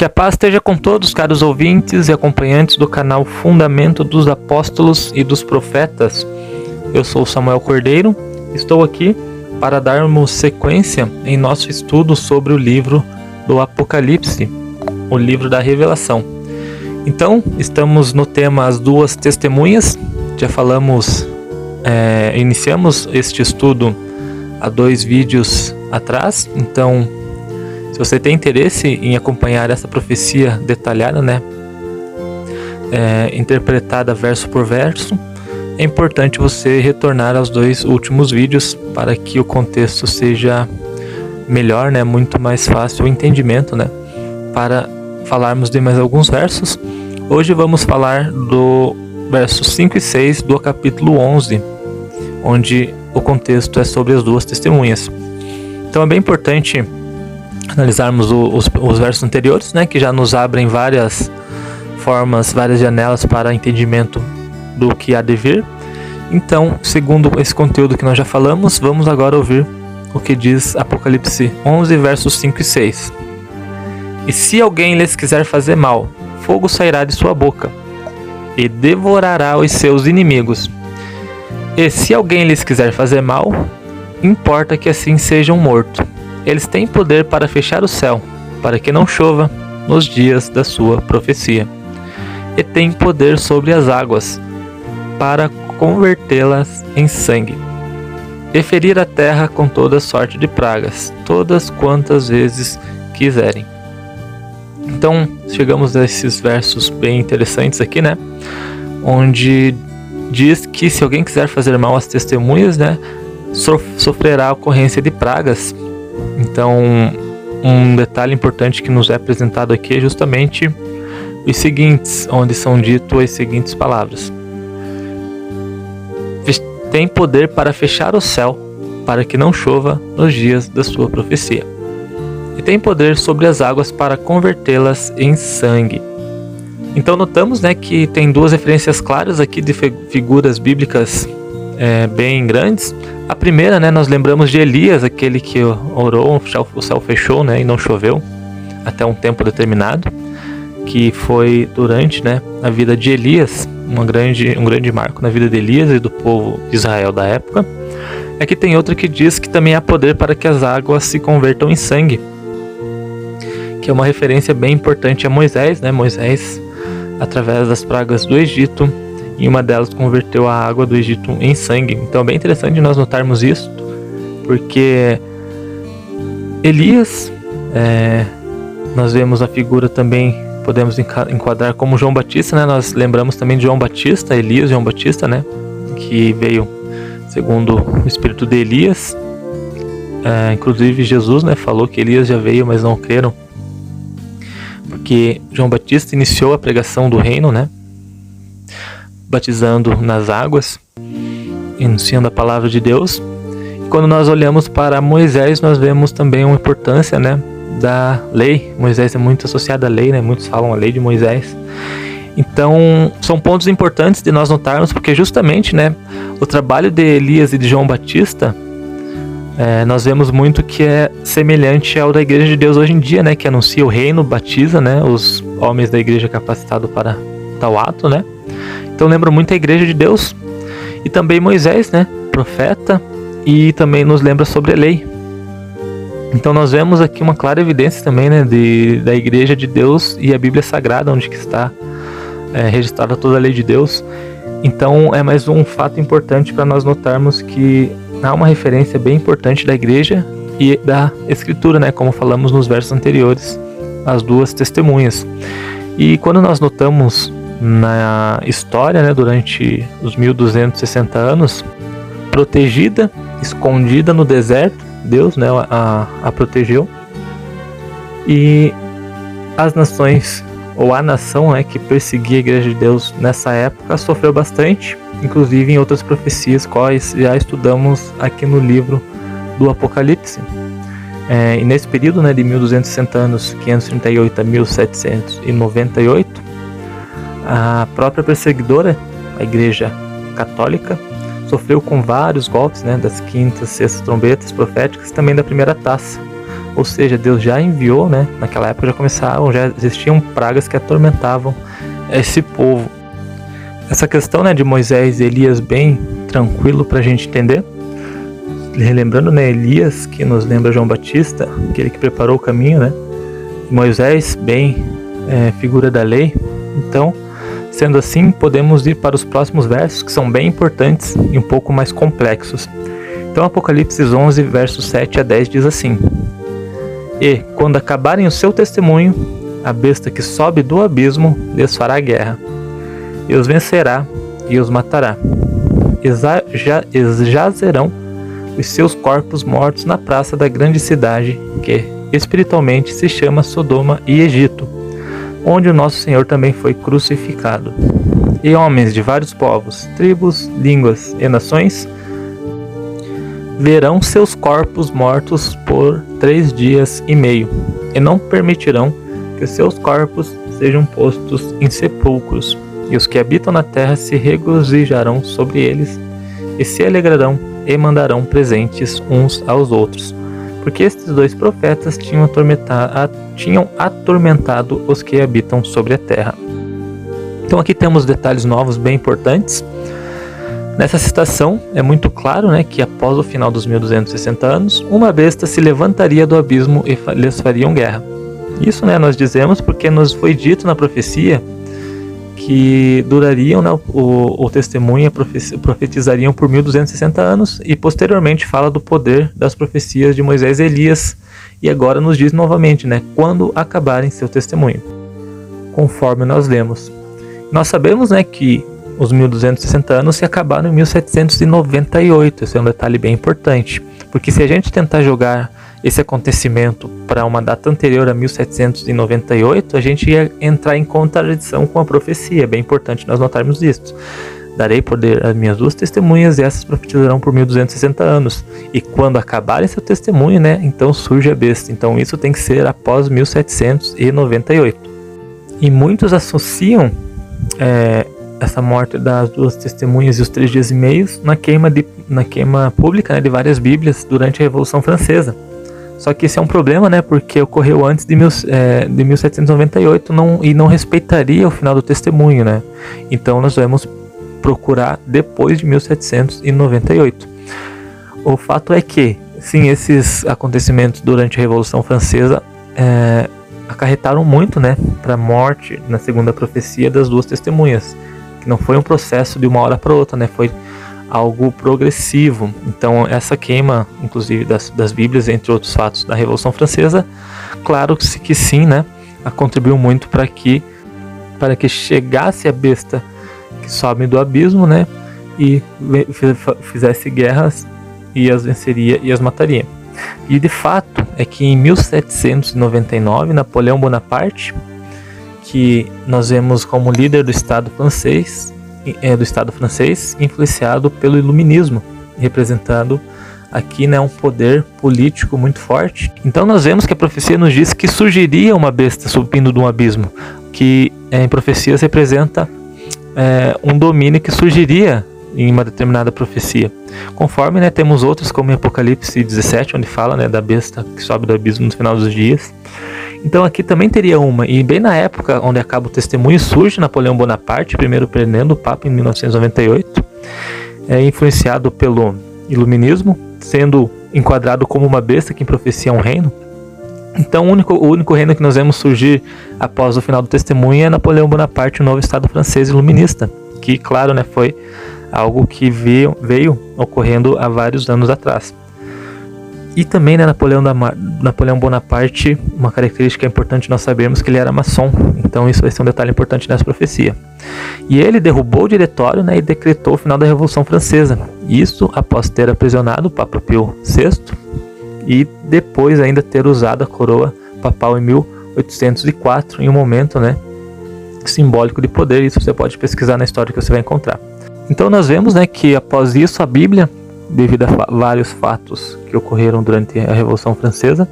Que a paz esteja com todos, caros ouvintes e acompanhantes do canal Fundamento dos Apóstolos e dos Profetas. Eu sou Samuel Cordeiro, estou aqui para darmos sequência em nosso estudo sobre o livro do Apocalipse, o livro da Revelação. Então, estamos no tema As Duas Testemunhas. Já falamos, é, iniciamos este estudo há dois vídeos atrás, então você tem interesse em acompanhar essa profecia detalhada, né, é, interpretada verso por verso, é importante você retornar aos dois últimos vídeos para que o contexto seja melhor, né, muito mais fácil o entendimento, né, para falarmos de mais alguns versos. Hoje vamos falar do versos 5 e 6 do capítulo 11, onde o contexto é sobre as duas testemunhas. Então é bem importante analisarmos o, os, os versos anteriores, né, que já nos abrem várias formas, várias janelas para entendimento do que há de vir. Então, segundo esse conteúdo que nós já falamos, vamos agora ouvir o que diz Apocalipse 11, versos 5 e 6. E se alguém lhes quiser fazer mal, fogo sairá de sua boca e devorará os seus inimigos. E se alguém lhes quiser fazer mal, importa que assim sejam mortos. Eles têm poder para fechar o céu, para que não chova nos dias da sua profecia. E têm poder sobre as águas, para convertê-las em sangue. E ferir a terra com toda sorte de pragas, todas quantas vezes quiserem. Então, chegamos a esses versos bem interessantes aqui, né? Onde diz que se alguém quiser fazer mal às testemunhas, né, sofrerá a ocorrência de pragas então, um detalhe importante que nos é apresentado aqui é justamente os seguintes, onde são ditas as seguintes palavras: Tem poder para fechar o céu, para que não chova nos dias da sua profecia. E tem poder sobre as águas para convertê-las em sangue. Então notamos, né, que tem duas referências claras aqui de figuras bíblicas é, bem grandes. A primeira, né, nós lembramos de Elias, aquele que orou, o céu fechou, né, e não choveu até um tempo determinado, que foi durante, né, a vida de Elias, uma grande, um grande marco na vida de Elias e do povo de Israel da época. Aqui tem outra que diz que também há poder para que as águas se convertam em sangue, que é uma referência bem importante a Moisés, né? Moisés, através das pragas do Egito, e uma delas converteu a água do Egito em sangue. Então é bem interessante nós notarmos isso, porque Elias, é, nós vemos a figura também, podemos enquadrar como João Batista, né? Nós lembramos também de João Batista, Elias, João Batista, né? Que veio segundo o espírito de Elias. É, inclusive Jesus, né? Falou que Elias já veio, mas não creram, porque João Batista iniciou a pregação do reino, né? Batizando nas águas, anunciando a palavra de Deus. E quando nós olhamos para Moisés, nós vemos também uma importância, né, da lei. Moisés é muito associado à lei, né? Muitos falam a lei de Moisés. Então, são pontos importantes de nós notarmos, porque justamente, né, o trabalho de Elias e de João Batista, é, nós vemos muito que é semelhante ao da Igreja de Deus hoje em dia, né, que anuncia o reino, batiza, né, os homens da igreja capacitados para tal ato, né, então lembra muito a igreja de Deus e também Moisés, né, profeta, e também nos lembra sobre a lei. Então nós vemos aqui uma clara evidência também, né, de, da igreja de Deus e a Bíblia Sagrada, onde que está é, registrada toda a lei de Deus. Então é mais um fato importante para nós notarmos que há uma referência bem importante da igreja e da escritura, né, como falamos nos versos anteriores, as duas testemunhas. E quando nós notamos na história, né, durante os 1260 anos, protegida, escondida no deserto, Deus né, a, a protegeu. E as nações, ou a nação né, que perseguia a Igreja de Deus nessa época, sofreu bastante, inclusive em outras profecias, quais já estudamos aqui no livro do Apocalipse. É, e nesse período né, de 1260 anos, 538 a 1798, a própria perseguidora, a Igreja Católica, sofreu com vários golpes, né, das quintas, sextas trombetas proféticas, e também da primeira taça, Ou seja, Deus já enviou, né? Naquela época já começaram, já existiam pragas que atormentavam esse povo. Essa questão né, de Moisés e Elias bem tranquilo para a gente entender. Relembrando, né, Elias, que nos lembra João Batista, aquele que preparou o caminho, né? Moisés, bem é, figura da lei. Então, sendo assim, podemos ir para os próximos versos, que são bem importantes e um pouco mais complexos. Então, Apocalipse 11, versos 7 a 10 diz assim: E, quando acabarem o seu testemunho, a besta que sobe do abismo lhes fará guerra e os vencerá e os matará. Jazerão os seus corpos mortos na praça da grande cidade, que espiritualmente se chama Sodoma e Egito, onde o nosso Senhor também foi crucificado. E homens de vários povos, tribos, línguas e nações verão seus corpos mortos por três dias e meio, e não permitirão que seus corpos sejam postos em sepulcros e os que habitam na terra se regozijarão sobre eles, e se alegrarão e mandarão presentes uns aos outros, porque estes dois profetas tinham atormentado, tinham atormentado os que habitam sobre a terra. Então aqui temos detalhes novos bem importantes. Nessa citação é muito claro né, que após o final dos 1260 anos, uma besta se levantaria do abismo e lhes fariam guerra. Isso né, nós dizemos porque nos foi dito na profecia que durariam, né, o, o testemunho profetizariam por 1260 anos e posteriormente fala do poder das profecias de Moisés e Elias e agora nos diz novamente, né, quando acabarem seu testemunho, conforme nós lemos. Nós sabemos, né, que os 1260 anos se acabaram em 1798, esse é um detalhe bem importante, porque se a gente tentar jogar esse acontecimento para uma data anterior a 1798, a gente ia entrar em contradição com a profecia. É bem importante nós notarmos isso. Darei poder às minhas duas testemunhas e essas profetizarão por 1260 anos. E quando acabarem seu testemunho, né, então surge a besta. Então isso tem que ser após 1798. E muitos associam é, essa morte das duas testemunhas e os três dias e meios na queima, de, na queima pública né, de várias Bíblias durante a Revolução Francesa. Só que esse é um problema, né? Porque ocorreu antes de, mil, é, de 1798 não, e não respeitaria o final do testemunho, né? Então nós vamos procurar depois de 1798. O fato é que, sim, esses acontecimentos durante a Revolução Francesa é, acarretaram muito, né, para a morte na segunda profecia das duas testemunhas, que não foi um processo de uma hora para outra, né? Foi algo progressivo. Então, essa queima, inclusive das, das Bíblias, entre outros fatos da Revolução Francesa, claro que, que sim, né, contribuiu muito para que para que chegasse a besta que sobe do abismo, né, e fizesse guerras e as venceria e as mataria. E de fato é que em 1799 Napoleão Bonaparte, que nós vemos como líder do Estado francês, é, do Estado francês, influenciado pelo iluminismo, representando aqui né, um poder político muito forte. Então nós vemos que a profecia nos diz que surgiria uma besta subindo de um abismo, que é, em profecias representa é, um domínio que surgiria em uma determinada profecia. Conforme né, temos outros, como em Apocalipse 17, onde fala né, da besta que sobe do abismo no final dos dias. Então aqui também teria uma, e bem na época onde acaba o testemunho surge Napoleão Bonaparte, primeiro prendendo o Papa em 1998, é influenciado pelo iluminismo, sendo enquadrado como uma besta que profecia um reino. Então o único, o único reino que nós vemos surgir após o final do testemunho é Napoleão Bonaparte, o novo Estado francês iluminista, que claro né, foi algo que veio, veio ocorrendo há vários anos atrás. E também, né, Napoleão, da, Napoleão Bonaparte, uma característica importante nós sabemos que ele era maçom, então isso vai ser um detalhe importante nessa profecia. E ele derrubou o diretório né, e decretou o final da Revolução Francesa, isso após ter aprisionado o Papa Pio VI e depois ainda ter usado a coroa papal em 1804, em um momento né, simbólico de poder, isso você pode pesquisar na história que você vai encontrar. Então nós vemos né, que após isso a Bíblia devido a vários fatos que ocorreram durante a Revolução Francesa,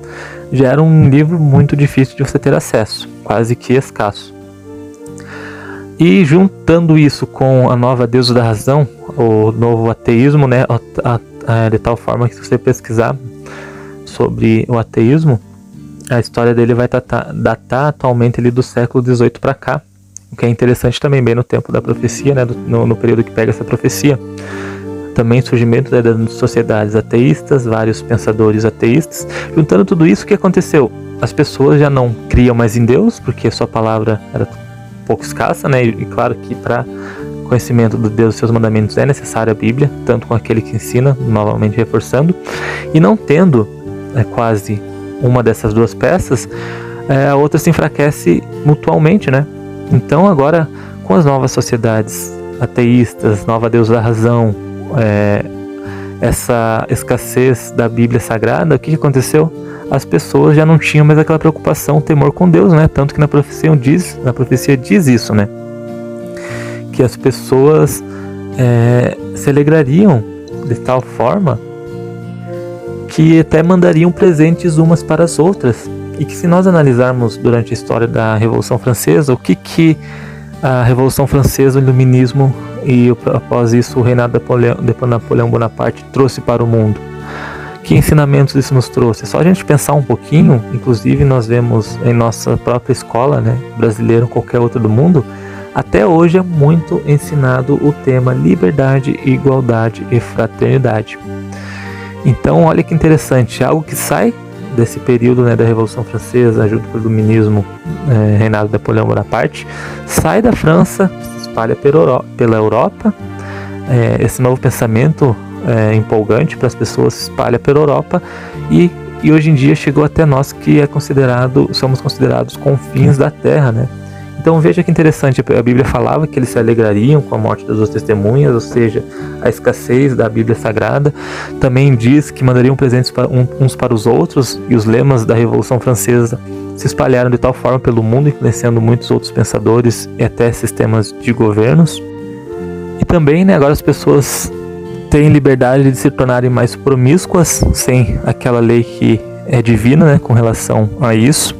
já era um livro muito difícil de você ter acesso, quase que escasso. E juntando isso com a nova Deus da Razão, o novo ateísmo, né, de tal forma que se você pesquisar sobre o ateísmo, a história dele vai datar, datar atualmente ali do século XVIII para cá, o que é interessante também, bem no tempo da profecia, né, no, no período que pega essa profecia. Também surgimento das sociedades ateístas, vários pensadores ateístas. Juntando tudo isso, o que aconteceu? As pessoas já não criam mais em Deus, porque sua palavra era um pouco escassa, né? E, claro que para conhecimento do Deus e seus mandamentos é necessária a Bíblia, tanto com aquele que ensina, novamente reforçando, e não tendo é, quase uma dessas duas peças, é, a outra se enfraquece mutualmente, né? Então agora com as novas sociedades ateístas, nova Deus da razão, é, essa escassez da Bíblia Sagrada, o que, aconteceu? As pessoas já não tinham mais aquela preocupação, temor com Deus, né? Tanto que na profecia diz, na profecia diz isso, né? Que as pessoas é, se alegrariam de tal forma que até mandariam presentes umas para as outras. E que se nós analisarmos durante a história da Revolução Francesa, o que que a Revolução Francesa, o Iluminismo e após isso o reinado de Napoleão, Bonaparte trouxe para o mundo? Que ensinamentos isso nos trouxe? É só a gente pensar um pouquinho, inclusive nós vemos em nossa própria escola, né, brasileira ou qualquer outra do mundo, até hoje é muito ensinado o tema liberdade, igualdade e fraternidade. Então, olha que interessante, algo que sai desse período né, da Revolução Francesa, junto com o Iluminismo, é, reinado de Napoleão Bonaparte, sai da França, espalha pela Europa. É, esse novo pensamento é, empolgante para as pessoas se espalha pela Europa e, e hoje em dia chegou até nós que é considerado, somos considerados confins da Terra, né? Então veja que interessante, a Bíblia falava que eles se alegrariam com a morte das duas testemunhas, ou seja, a escassez da Bíblia Sagrada. Também diz que mandariam presentes uns para os outros, e os lemas da Revolução Francesa se espalharam de tal forma pelo mundo, influenciando muitos outros pensadores e até sistemas de governos. E também, né, agora as pessoas têm liberdade de se tornarem mais promíscuas, sem aquela lei que é divina, né, com relação a isso.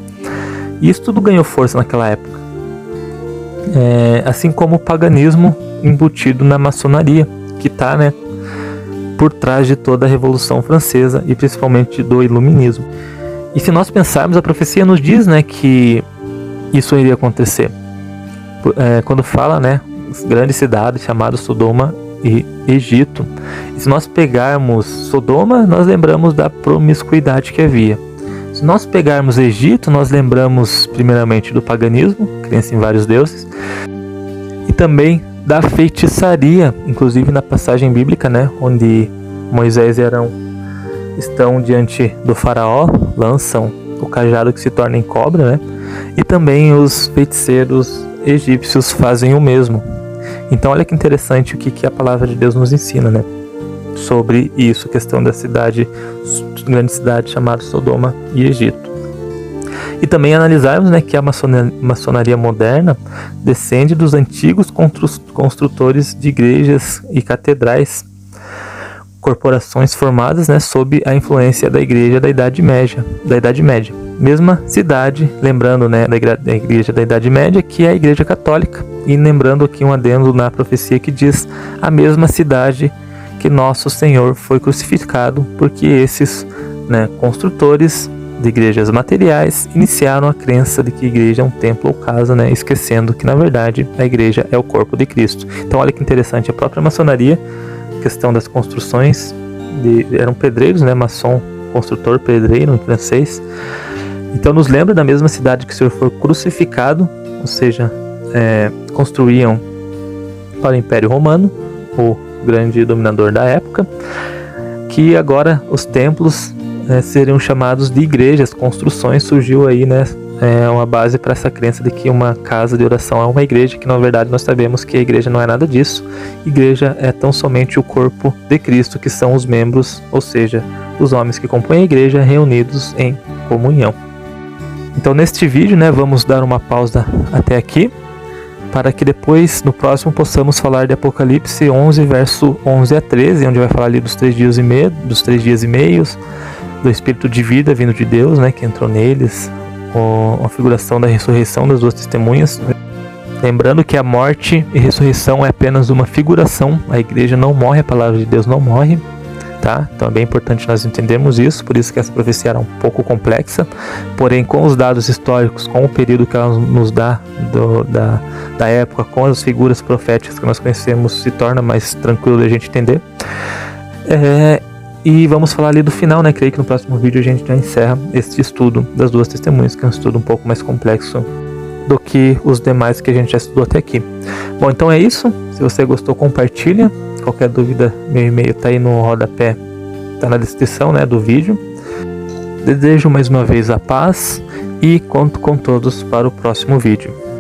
E isso tudo ganhou força naquela época é, assim como o paganismo embutido na maçonaria, que está né, por trás de toda a Revolução Francesa e principalmente do Iluminismo. E se nós pensarmos, a profecia nos diz né, que isso iria acontecer. É, quando fala, né, grandes cidades chamadas Sodoma e Egito. E se nós pegarmos Sodoma, nós lembramos da promiscuidade que havia. Se nós pegarmos Egito, nós lembramos primeiramente do paganismo, crença em vários deuses, e também da feitiçaria, inclusive na passagem bíblica, né, onde Moisés e Arão estão diante do faraó, lançam o cajado que se torna em cobra, né? E também os feiticeiros egípcios fazem o mesmo. Então olha que interessante o que, que a palavra de Deus nos ensina, né? Sobre isso, questão da cidade, grande cidade chamada Sodoma e Egito. E também analisarmos né, que a maçonaria moderna descende dos antigos construtores de igrejas e catedrais, corporações formadas né, sob a influência da igreja da Idade Média. Da Idade Média. Mesma cidade, lembrando né, da igreja da Idade Média, que é a Igreja Católica. E lembrando aqui um adendo na profecia que diz a mesma cidade que nosso Senhor foi crucificado, porque esses né, construtores de igrejas materiais iniciaram a crença de que a igreja é um templo ou casa, né, esquecendo que na verdade a igreja é o corpo de Cristo. Então olha que interessante, a própria maçonaria, questão das construções, de, eram pedreiros, né, maçom, construtor, pedreiro em francês. Então nos lembra da mesma cidade que o Senhor foi crucificado, ou seja, é, construíam para o Império Romano, ou grande dominador da época, que agora os templos né, seriam chamados de igrejas, construções, surgiu aí né, é uma base para essa crença de que uma casa de oração é uma igreja, que na verdade nós sabemos que a igreja não é nada disso. Igreja é tão somente o corpo de Cristo, que são os membros, ou seja, os homens que compõem a igreja reunidos em comunhão. Então neste vídeo, né, vamos dar uma pausa até aqui para que depois, no próximo, possamos falar de Apocalipse 11, verso 11 a 13, onde vai falar ali dos três dias e meio, dos três dias e meios, do Espírito de vida vindo de Deus, né, que entrou neles, a figuração da ressurreição das duas testemunhas. Lembrando que a morte e ressurreição é apenas uma figuração, a igreja não morre, a palavra de Deus não morre. Tá? Então é bem importante nós entendermos isso, por isso que essa profecia era um pouco complexa, porém com os dados históricos, com o período que ela nos dá do, da, da época, com as figuras proféticas que nós conhecemos, se torna mais tranquilo a gente entender. É, e vamos falar ali do final, né? Creio que no próximo vídeo a gente já encerra este estudo das duas testemunhas, que é um estudo um pouco mais complexo do que os demais que a gente já estudou até aqui. Bom, então é isso. Se você gostou, compartilha. Qualquer dúvida, meu e-mail está aí no rodapé, está na descrição né, do vídeo. Desejo mais uma vez a paz e conto com todos para o próximo vídeo.